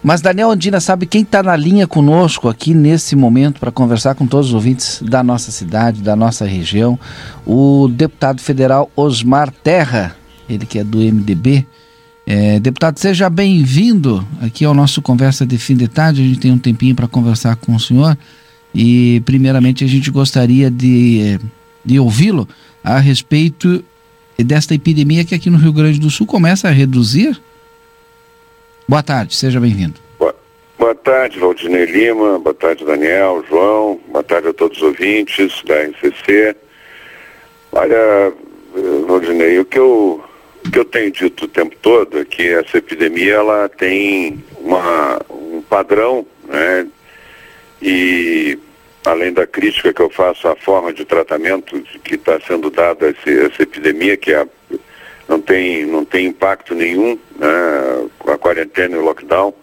Mas Daniel Andina sabe quem está na linha conosco aqui nesse momento para conversar com todos os ouvintes da nossa cidade, da nossa região, o deputado federal Osmar Terra, ele que é do MDB. É, deputado, seja bem-vindo aqui ao nosso Conversa de Fim de Tarde. A gente tem um tempinho para conversar com o senhor e, primeiramente, a gente gostaria de, de ouvi-lo a respeito desta epidemia que aqui no Rio Grande do Sul começa a reduzir Boa tarde, seja bem-vindo. Boa, boa tarde, Valdinei Lima, boa tarde, Daniel, João, boa tarde a todos os ouvintes da NCC. Olha, Valdinei, o que eu, o que eu tenho dito o tempo todo é que essa epidemia ela tem uma, um padrão, né? E além da crítica que eu faço à forma de tratamento que está sendo dada a essa epidemia, que é não tem, não tem impacto nenhum né, quarentena e o lockdown,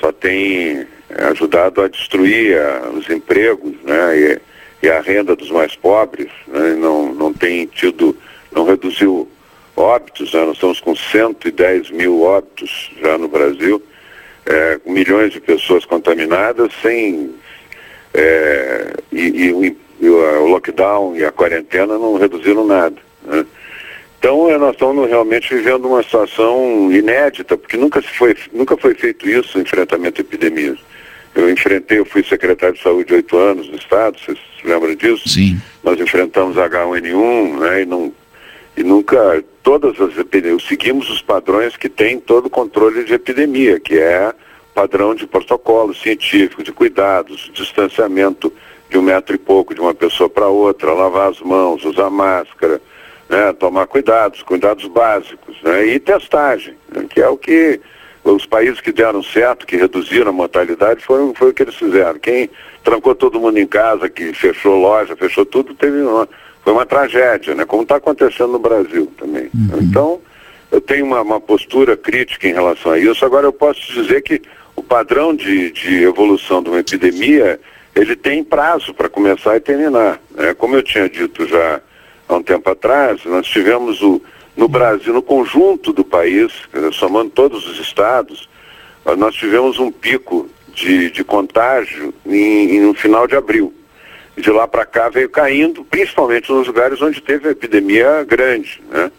só tem é, ajudado a destruir a, os empregos né, e, e, a renda dos mais pobres, né, não, não tem tido, não reduziu óbitos, né, nós estamos com 110 mil óbitos já no Brasil, é, com milhões de pessoas contaminadas, sem é, e, e, e, o lockdown e a quarentena não reduziram nada. Né? Então nós estamos realmente vivendo uma situação inédita, porque nunca, se foi, nunca foi feito isso, enfrentamento a epidemias. Eu enfrentei, eu fui secretário de saúde oito anos no estado, vocês lembram disso? Sim. Nós enfrentamos H1N1, né, e, não, e nunca, todas as epidemias, seguimos os padrões que tem todo o controle de epidemia, que é padrão de protocolo científico, de cuidados, distanciamento de um metro e pouco de uma pessoa para outra, lavar as mãos, usar máscara, né, tomar cuidados, cuidados básicos, né, e testagem, né, que é o que os países que deram certo, que reduziram a mortalidade, foi, foi o que eles fizeram. Quem trancou todo mundo em casa, que fechou loja, fechou tudo, teve uma, foi uma tragédia, né, como está acontecendo no Brasil também. Uhum. Então, eu tenho uma, uma, postura crítica em relação a isso. Agora, eu posso dizer que o padrão de, de evolução de uma epidemia, ele tem prazo para começar e terminar. Né? Como eu tinha dito já há um tempo atrás, nós tivemos o, no Brasil, no conjunto do país, somando todos os estados, nós tivemos um pico de, de contágio em, em, no final de abril. De lá para cá veio caindo, principalmente nos lugares onde teve a epidemia grande. Né?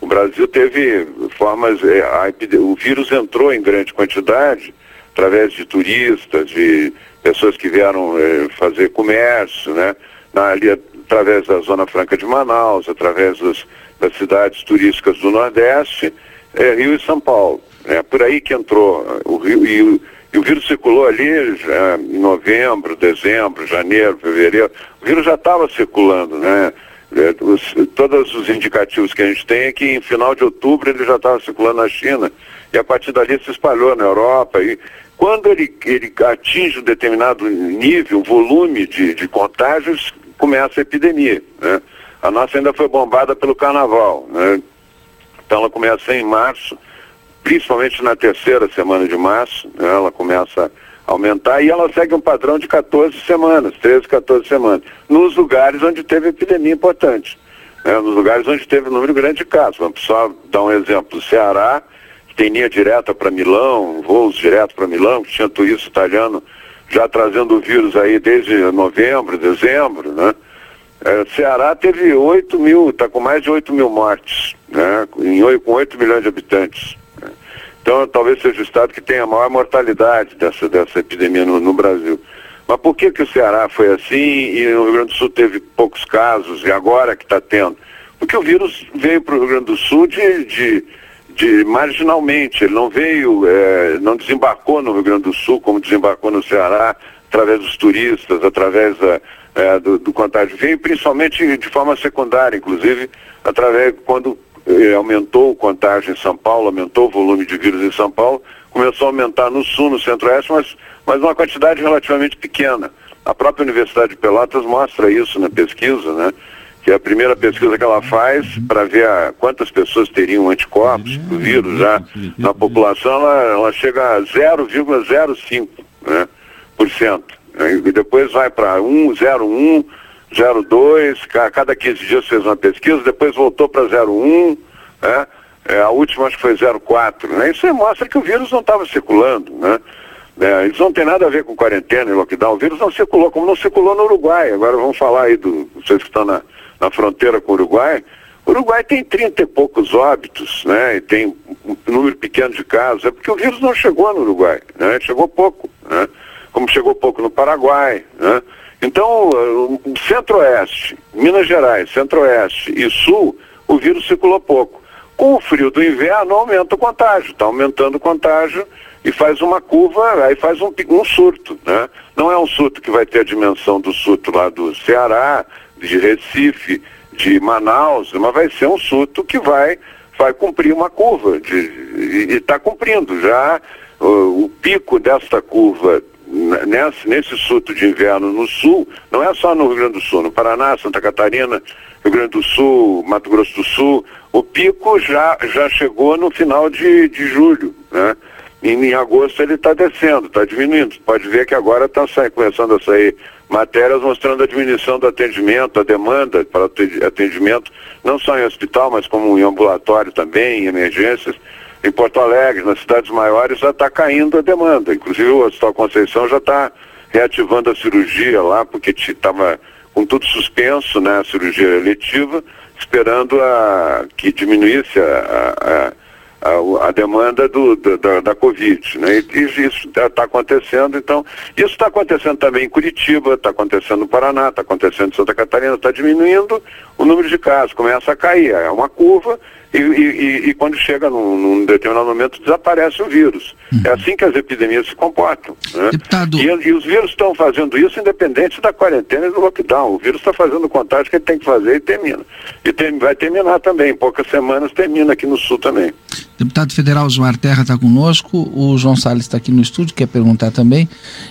O Brasil teve formas, é, a, o vírus entrou em grande quantidade através de turistas, de pessoas que vieram é, fazer comércio, né? Na, ali através da Zona Franca de Manaus, através dos, das cidades turísticas do Nordeste, é, Rio e São Paulo. É por aí que entrou o Rio e o, e o vírus circulou ali já em novembro, dezembro, janeiro, fevereiro. O vírus já estava circulando, né? É, os, todos os indicativos que a gente tem é que em final de outubro ele já estava circulando na China e a partir dali se espalhou na Europa. E quando ele, ele atinge um determinado nível, volume de, de contágios, começa a epidemia. Né? A nossa ainda foi bombada pelo carnaval. Né? Então ela começa em março, principalmente na terceira semana de março, né? ela começa a aumentar e ela segue um padrão de 14 semanas, 13, 14 semanas, nos lugares onde teve epidemia importante. Né? Nos lugares onde teve um número grande de casos. Vamos só dar um exemplo. O Ceará, que tem linha direta para Milão, voos direto para Milão, que tinha italiano já trazendo o vírus aí desde novembro, dezembro, né? É, Ceará teve 8 mil, está com mais de 8 mil mortes, né? Em 8, com 8 milhões de habitantes. Né? Então talvez seja o estado que tenha a maior mortalidade dessa, dessa epidemia no, no Brasil. Mas por que, que o Ceará foi assim e o Rio Grande do Sul teve poucos casos e agora que está tendo? Porque o vírus veio para o Rio Grande do Sul de, de de marginalmente, ele não veio, é, não desembarcou no Rio Grande do Sul como desembarcou no Ceará, através dos turistas, através é, do, do, contágio. Veio principalmente de forma secundária, inclusive através quando é, aumentou o contágio em São Paulo, aumentou o volume de vírus em São Paulo, começou a aumentar no sul, no centro-oeste, mas, mas uma quantidade relativamente pequena. A própria Universidade de Pelotas mostra isso na pesquisa, né? Que é a primeira pesquisa que ela faz para ver a, quantas pessoas teriam anticorpos do vírus já na população, ela, ela chega a 0,05%. Né, por cento, né, e depois vai para 1, 0,1, 0,2, a cada 15 dias fez uma pesquisa, depois voltou para 0,1, né, é, a última acho que foi 0,4. Né, isso mostra que o vírus não estava circulando. Né, Né? Isso não tem nada a ver com quarentena e lockdown. O vírus não circulou, como não circulou no Uruguai. Agora vamos falar aí do vocês que estão na, na fronteira com o Uruguai. O Uruguai tem 30 e poucos óbitos, né? E tem um número pequeno de casos. É porque o vírus não chegou no Uruguai, né? Chegou pouco, né? Como chegou pouco no Paraguai, né? Então, o centro-oeste, Minas Gerais, centro-oeste e sul, o vírus circulou pouco. Com o frio do inverno, aumenta o contágio. Está aumentando o contágio e faz uma curva, aí faz um, um surto. Né? Não é um surto que vai ter a dimensão do surto lá do Ceará, de Recife, de Manaus, mas vai ser um surto que vai, vai cumprir uma curva, de, e está cumprindo. Já o, o pico desta curva nesse, nesse surto de inverno no sul, não é só no Rio Grande do Sul, no Paraná, Santa Catarina, Rio Grande do Sul, Mato Grosso do Sul, o pico já, já chegou no final de, de julho, né? E em agosto ele está descendo, está diminuindo. Pode ver que agora está começando a sair matérias mostrando a diminuição do atendimento, a demanda para atendimento, não só em hospital, mas como em ambulatório também, em emergências. Em Porto Alegre, nas cidades maiores, já está caindo a demanda. Inclusive o Hospital Conceição já está reativando a cirurgia lá, porque estava com tudo suspenso, né, a cirurgia eletiva, esperando a, que diminuísse a a, a demanda do, da, da Covid. Né? E, e isso está acontecendo, então, isso está acontecendo também em Curitiba, está acontecendo no Paraná, está acontecendo em Santa Catarina, está diminuindo o número de casos, começa a cair, é uma curva e, e, e, quando chega num, num, determinado momento desaparece o vírus. Uhum. É assim que as epidemias se comportam. Né? Deputado... E, e, os vírus estão fazendo isso independente da quarentena e do lockdown. O vírus está fazendo o contágio que ele tem que fazer e termina. E tem, vai terminar também, em poucas semanas termina aqui no sul também. Deputado federal Osmar Terra está conosco, o João Salles está aqui no estúdio, quer perguntar também.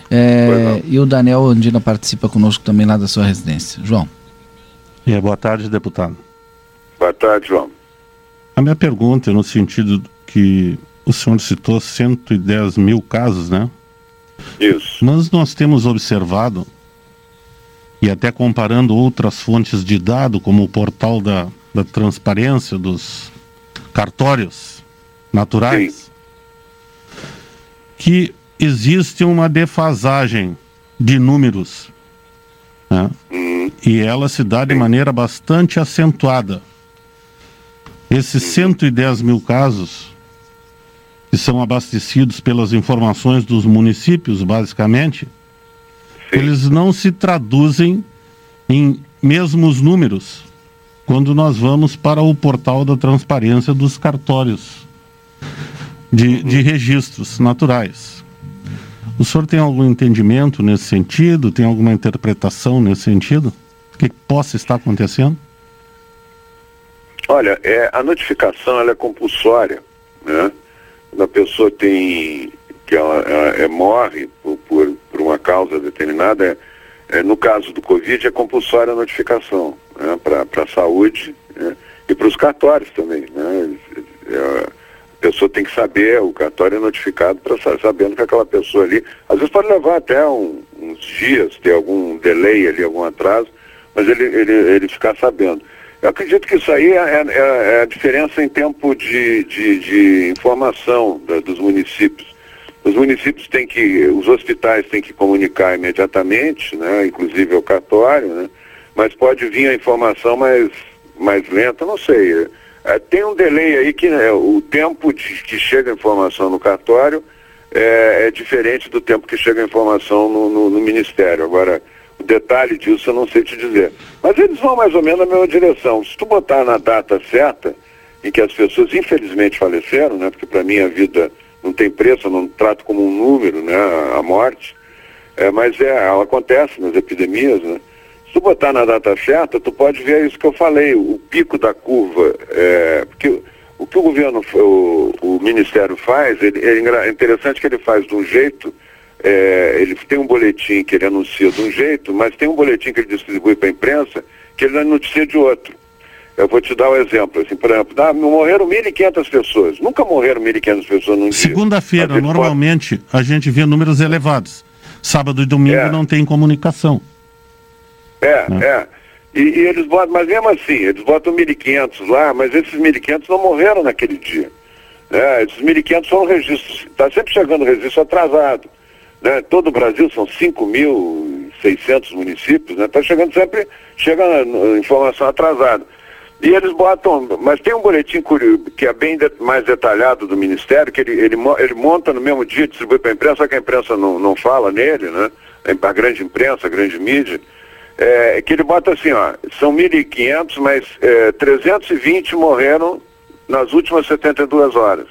É, e o Daniel Andina participa conosco também lá da sua residência. João. É, boa tarde, deputado. Boa tarde, João. A minha pergunta é no sentido que o senhor citou 110 mil casos, né? Isso. Mas nós temos observado, e até comparando outras fontes de dado, como o portal da, da transparência dos cartórios naturais, Sim. que existe uma defasagem de números. Né? Uhum. E ela se dá de maneira bastante acentuada. Esses 110 mil casos, que são abastecidos pelas informações dos municípios, basicamente, Sim. eles não se traduzem em mesmos números quando nós vamos para o portal da transparência dos cartórios de, de registros naturais. O senhor tem algum entendimento nesse sentido? Tem alguma interpretação nesse sentido? O que possa estar acontecendo? Olha, é, a notificação ela é compulsória, né? Quando a pessoa tem que ela, ela é, morre por, por, por, uma causa determinada, é, é, no caso do Covid é compulsória a notificação né? para a saúde né? e para os cartórios também. Né? É, pessoa tem que saber, o cartório é notificado para sabendo que aquela pessoa ali, às vezes pode levar até um, uns dias, ter algum delay ali, algum atraso, mas ele, ele, ele ficar sabendo. Eu acredito que isso aí é, é, é a diferença em tempo de, de, de informação da, dos municípios. Os municípios têm que, os hospitais têm que comunicar imediatamente, né, inclusive ao cartório, né, mas pode vir a informação mais, mais lenta, não sei. É, tem um delay aí que né, o tempo de, que chega a informação no cartório é, é, diferente do tempo que chega a informação no, no, no Ministério. Agora, o detalhe disso eu não sei te dizer. Mas eles vão mais ou menos na mesma direção. Se tu botar na data certa, em que as pessoas infelizmente faleceram, né? Porque para mim a vida não tem preço, eu não trato como um número, né? A morte. É, mas é, ela acontece nas epidemias, né? Se tu botar na data certa, tu pode ver isso que eu falei, o pico da curva. É, porque o que o governo, o, o Ministério faz, ele, é interessante que ele faz de um jeito é, ele tem um boletim que ele anuncia de um jeito, mas tem um boletim que ele distribui para a imprensa que ele anuncia de outro. Eu vou te dar um exemplo. Assim, por exemplo, ah, morreram 1.500 pessoas. Nunca morreram 1.500 pessoas num dia. Segunda-feira, normalmente, pode... a gente vê números elevados. Sábado e domingo é. não tem comunicação. É, né? é. E, e, eles botam, mas mesmo assim, eles botam 1.500 lá, mas esses 1.500 não morreram naquele dia. É, esses 1.500 são registros. Está sempre chegando registro atrasado. né? Todo o Brasil são 5.600 municípios, né? Está chegando sempre, chega informação atrasada. E eles botam, mas tem um boletim que é bem de, mais detalhado do Ministério, que ele, ele, ele monta no mesmo dia, distribui para a imprensa, só que a imprensa não, não fala nele, né? A grande imprensa, a grande mídia, é, que ele bota assim, ó, são 1.500, mas é, 320 morreram nas últimas 72 horas.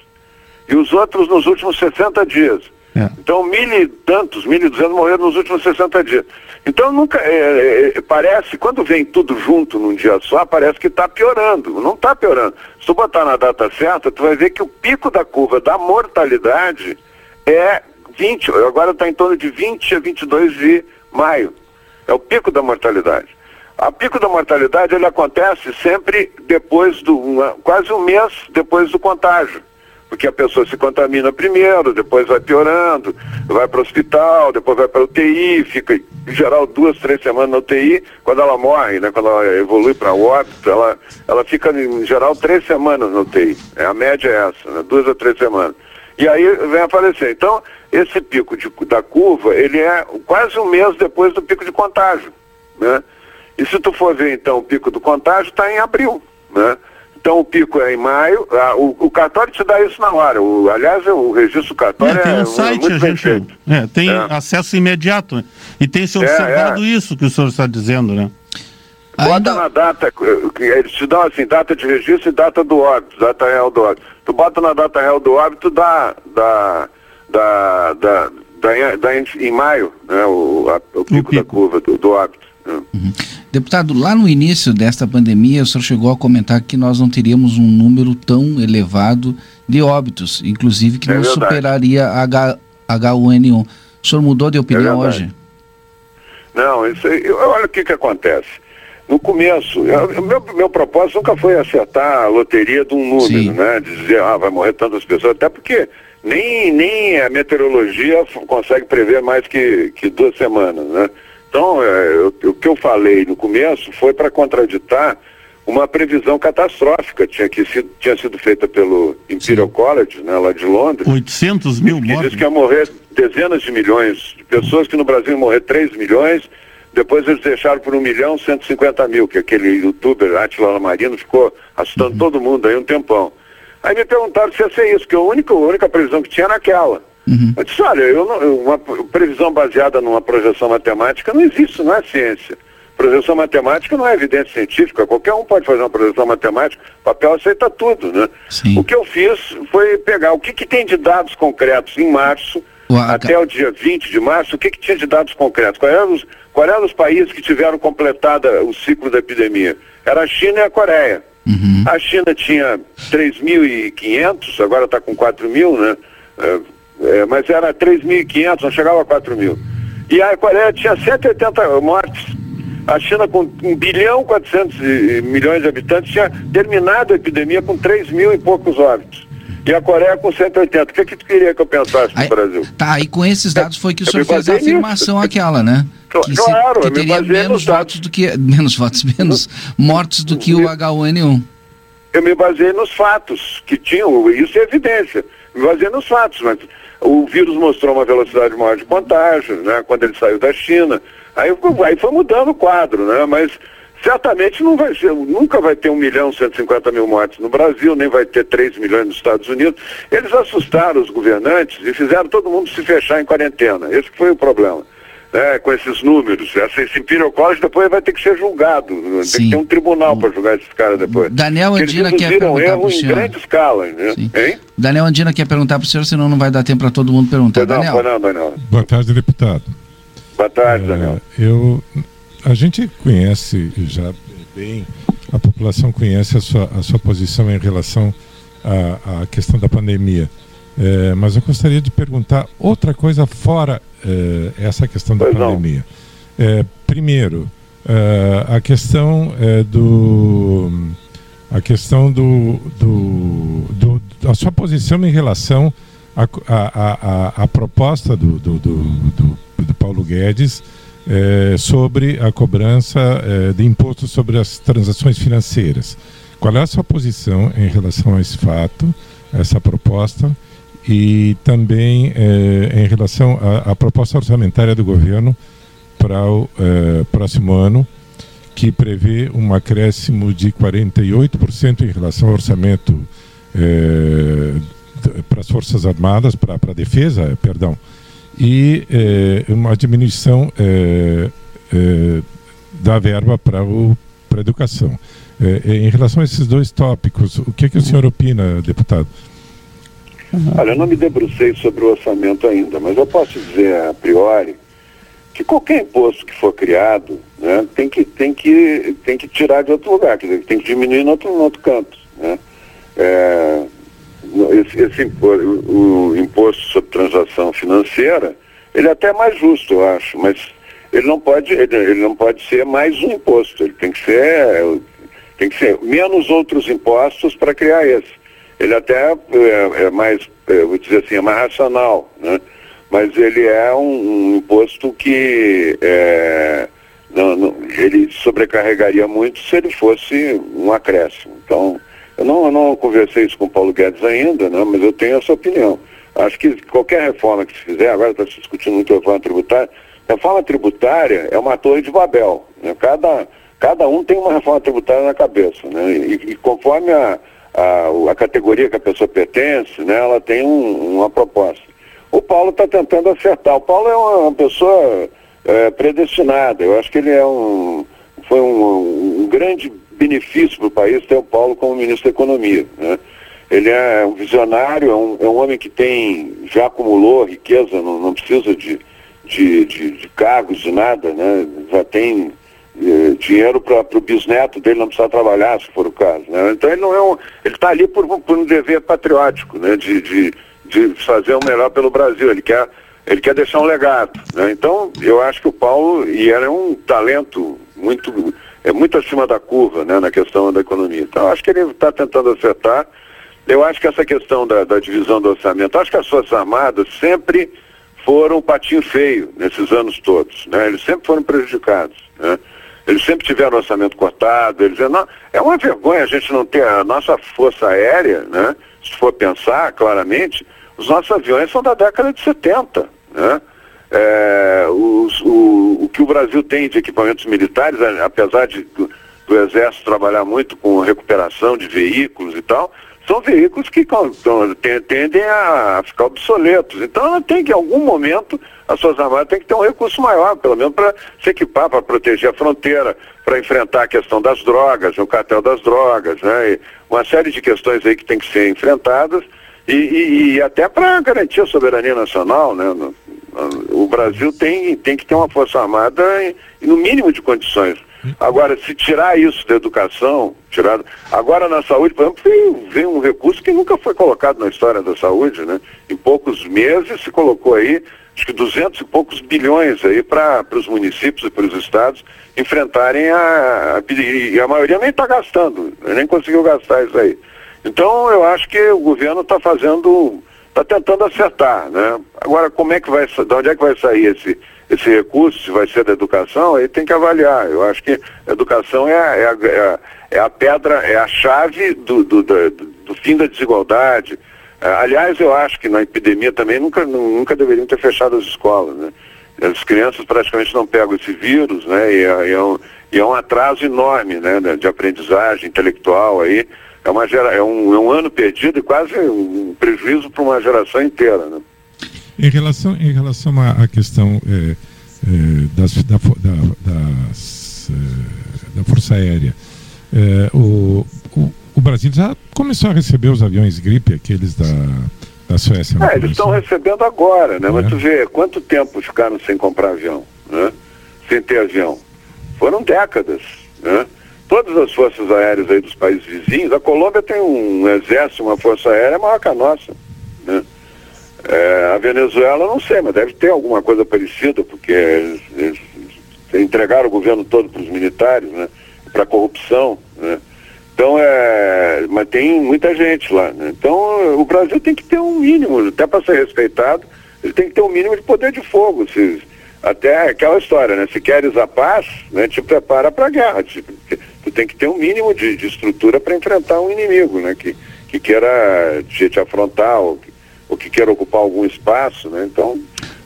E os outros nos últimos 60 dias. É. Então, mil e tantos, mil e duzentos morreram nos últimos 60 dias. Então, nunca, é, é, é, parece, quando vem tudo junto num dia só, parece que está piorando. Não está piorando. Se tu botar na data certa, tu vai ver que o pico da curva da mortalidade é 20, agora está em torno de 20 a 22 de maio. É o pico da mortalidade. A pico da mortalidade ele acontece sempre depois do, uma, quase um mês depois do contágio porque a pessoa se contamina primeiro, depois vai piorando, vai para o hospital, depois vai para UTI, fica em geral duas, três semanas na UTI, quando ela morre, né, quando ela evolui para óbito, ela, ela fica em geral três semanas na UTI. É, a média é essa, né, duas a três semanas. E aí vem a falecer. Então, esse pico de, da curva, ele é quase um mês depois do pico de contágio. Né? E se tu for ver então o pico do contágio, está em abril. Né? Então o pico é em maio, ah, o, o, cartório te dá isso na hora. O, aliás, o registro cartório é, tem um é site, é a gente é, tem é. acesso imediato. Né? E tem se é, observado isso que o senhor está dizendo, né? Bota Ainda... na data, eles te dão assim, data de registro e data do óbito, data real do óbito. Tu bota na data real do óbito da, da, da, da, da, da em maio, né, o, a, o, pico o, pico da curva do, do óbito. Né? Uhum. Deputado, lá no início desta pandemia, o senhor chegou a comentar que nós não teríamos um número tão elevado de óbitos, inclusive que é não verdade. superaria a H, H1N1. O senhor mudou de opinião é hoje? Não, isso aí, olha o que, que acontece. No começo, eu, meu, meu propósito nunca foi acertar a loteria de um número, Sim. né? Dizer, ah, vai morrer tantas pessoas, até porque nem, nem a meteorologia consegue prever mais que, que duas semanas, né? Então, é, eu, o que eu falei no começo foi para contraditar uma previsão catastrófica tinha, que sido, tinha sido feita pelo Imperial Sim. College, né, lá de Londres. 800 mil que mortos. Diz que ia morrer dezenas de milhões de pessoas, que no Brasil iam morrer 3 milhões, depois eles deixaram por 1 milhão 150 mil, que aquele youtuber Atila Marino ficou assustando uhum. todo mundo aí um tempão. Aí me perguntaram se ia ser isso, que a única, a única previsão que tinha era aquela. Uhum. Eu disse, olha, eu não, uma previsão baseada numa projeção matemática não existe, não é ciência. Projeção matemática não é evidência científica, qualquer um pode fazer uma projeção matemática, o papel aceita tudo, né? Sim. O que eu fiz foi pegar o que, que tem de dados concretos em março, até o dia 20 de março, o que, que tinha de dados concretos? Quais eram os, qual eram os países que tiveram completada o ciclo da epidemia? Era a China e a Coreia. Uhum. A China tinha 3.500, agora está com 4 mil, né? É, é, mas era 3.500, não chegava a 4 mil. E a Coreia tinha 180 mortes. A China, com 1 bilhão e 400 milhões de habitantes, tinha terminado a epidemia com 3 mil e poucos óbitos. E a Coreia com 180. O que, que tu queria que eu pensasse aí, no Brasil? Tá, e com esses dados foi que o senhor fez a afirmação nisso. aquela, né? Que claro, se, que teria menos votos do que. Menos votos, menos mortes do que o H1N1. Eu me baseei nos fatos que tinham, isso é evidência. Me baseei nos fatos, mas o vírus mostrou uma velocidade maior de contágio, né, quando ele saiu da China. Aí, aí foi mudando o quadro, né, mas certamente não vai ser, nunca vai ter 1 milhão e 150 mil mortes no Brasil, nem vai ter 3 milhões nos Estados Unidos. Eles assustaram os governantes e fizeram todo mundo se fechar em quarentena. Esse foi o problema né, com esses números. Essa, esse Imperial College depois vai ter que ser julgado. Sim. Tem que ter um tribunal para julgar esses caras depois. Daniel Andina quer perguntar para o senhor. em grande escala. Né? Hein? Daniel Andina quer perguntar para o senhor, senão não vai dar tempo para todo mundo perguntar. Não, Daniel. Não, Daniel. Boa tarde, deputado. Boa tarde, é, Daniel. Eu, a gente conhece já bem, a população conhece a sua, a sua posição em relação à, à questão da pandemia. É, mas eu gostaria de perguntar outra coisa fora é, essa questão da pois pandemia. É, primeiro, é, a questão é, do a questão do, do, do, da sua posição em relação à a, a, a, proposta do, do, do, do Paulo Guedes é, sobre a cobrança é, de imposto sobre as transações financeiras. Qual é a sua posição em relação a esse fato, a essa proposta? e também em relação à, proposta orçamentária do governo para o próximo ano, que prevê um acréscimo de 48% em relação ao orçamento para as Forças Armadas, para a defesa, perdão, e uma diminuição da verba para a educação. em relação a esses dois tópicos, o que, é que o senhor opina, deputado? Olha, eu não me debrucei sobre o orçamento ainda, mas eu posso dizer a priori que qualquer imposto que for criado né, tem, que, tem, que, tem que tirar de outro lugar, quer dizer, tem que diminuir no outro, outro canto. Né? É, esse, esse imposto, o, o imposto sobre transação financeira, ele é até mais justo, eu acho, mas ele não pode, ele, ele não pode ser mais um imposto, ele tem que ser, tem que ser menos outros impostos para criar esse ele até é, é mais, é, vou dizer assim, é mais racional, né? mas ele é um, um imposto que é, não, não, ele sobrecarregaria muito se ele fosse um acréscimo. Então, eu não, não conversei isso com o Paulo Guedes ainda, né? mas eu tenho essa opinião. Acho que qualquer reforma que se fizer, agora está se discutindo muito reforma tributária, reforma tributária é uma torre de Babel. Né? Cada, cada um tem uma reforma tributária na cabeça. Né? E, e conforme a, a, a categoria que a pessoa pertence, né, ela tem um, uma proposta. O Paulo está tentando acertar. O Paulo é uma, uma pessoa é, predestinada. Eu acho que ele é um, foi um, um grande benefício para o país ter o Paulo como ministro da Economia. Né? Ele é um visionário, é um, é um homem que tem, já acumulou riqueza, não, não precisa de, de, de, de cargos, de nada, né? já tem eh, dinheiro para o bisneto dele não precisar trabalhar, se for o caso. Né? Então ele não é um. Ele está ali por, por, um dever patriótico, né? de, de, de fazer o melhor pelo Brasil. Ele quer, ele quer deixar um legado. Né? Então, eu acho que o Paulo, e era um talento muito, é muito acima da curva né? na questão da economia. Então, acho que ele está tentando acertar. Eu acho que essa questão da, da divisão do orçamento, acho que as Forças Armadas sempre foram um patinho feio nesses anos todos. Né? Eles sempre foram prejudicados. Né? Eles sempre tiveram orçamento cortado. Eles, não, é uma vergonha a gente não ter a nossa força aérea, né? Se for pensar claramente, os nossos aviões são da década de 70, né? É, os, o, o que o Brasil tem de equipamentos militares, apesar de, do, do Exército trabalhar muito com recuperação de veículos e tal, são veículos que tendem a ficar obsoletos. Então, tem que, em algum momento, as suas armadas têm que ter um recurso maior, pelo menos para se equipar, para proteger a fronteira, para enfrentar a questão das drogas, o cartel das drogas, né? E uma série de questões aí que tem que ser enfrentadas e, e, e até para garantir a soberania nacional, né? Brasil tem, tem que ter uma força armada no mínimo de condições. Agora, se tirar isso da educação, tirar. Agora na saúde, por exemplo, vem, vem, um recurso que nunca foi colocado na história da saúde, né? Em poucos meses se colocou aí, acho que 200 e poucos bilhões aí para os municípios e para os estados enfrentarem a. a e a maioria nem está gastando, nem conseguiu gastar isso aí. Então eu acho que o governo está fazendo, está tentando acertar, né? Agora, como é que vai, de onde é que vai sair esse esse recurso, se vai ser da educação, aí tem que avaliar. Eu acho que a educação é a, é a, é a, é a pedra, é a chave do, do, do, do fim da desigualdade. É, aliás, eu acho que na epidemia também nunca, nunca deveriam ter fechado as escolas. Né? As crianças praticamente não pegam esse vírus, né? E é, é um, e é um atraso enorme né? de aprendizagem intelectual aí. É, uma gera, é, um, é um ano perdido e quase um prejuízo para uma geração inteira. Né? Em relação, em relação à, questão é, é, das, da, da, das, é, da Força Aérea, é, o, o, o, Brasil já começou a receber os aviões gripe, aqueles da, da Suécia. É, eles estão recebendo agora, né? Mas é. tu vê, quanto tempo ficaram sem comprar avião, né? Sem ter avião? Foram décadas, né? Todas as forças aéreas aí dos países vizinhos, a Colômbia tem um exército, uma força aérea maior que a nossa, né? É, a Venezuela, não sei, mas deve ter alguma coisa parecida, porque eles, eles entregaram o governo todo para os militares, né? Para corrupção, né? Então, é, mas tem muita gente lá. Né? Então, o Brasil tem que ter um mínimo, até para ser respeitado, ele tem que ter um mínimo de poder de fogo. Se, até aquela história, né? Se queres a paz, né, te prepara para a guerra. Te, tu tem que ter um mínimo de, de estrutura para enfrentar um inimigo, né? Que, que queira te, te afrontar ou, ou que queira ocupar algum espaço, né? Então,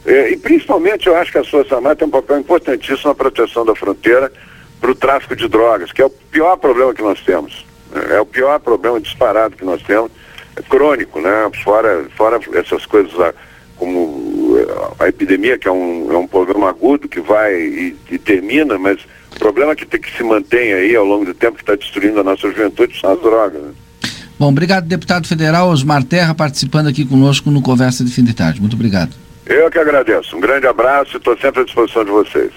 é, e principalmente eu acho que a Armada tem um papel importantíssimo na proteção da fronteira para o tráfico de drogas, que é o pior problema que nós temos. Né? É o pior problema disparado que nós temos, é crônico, né? Fora, fora essas coisas lá, como é, a epidemia, que é um, é um problema agudo que vai e, e termina, mas o problema que tem que se mantém aí ao longo do tempo que está destruindo a nossa juventude são as drogas. Né? Bom, obrigado, deputado federal Osmar Terra, participando aqui conosco no Conversa de Fim de Tarde. Muito obrigado. Eu que agradeço. Um grande abraço e estou sempre à disposição de vocês.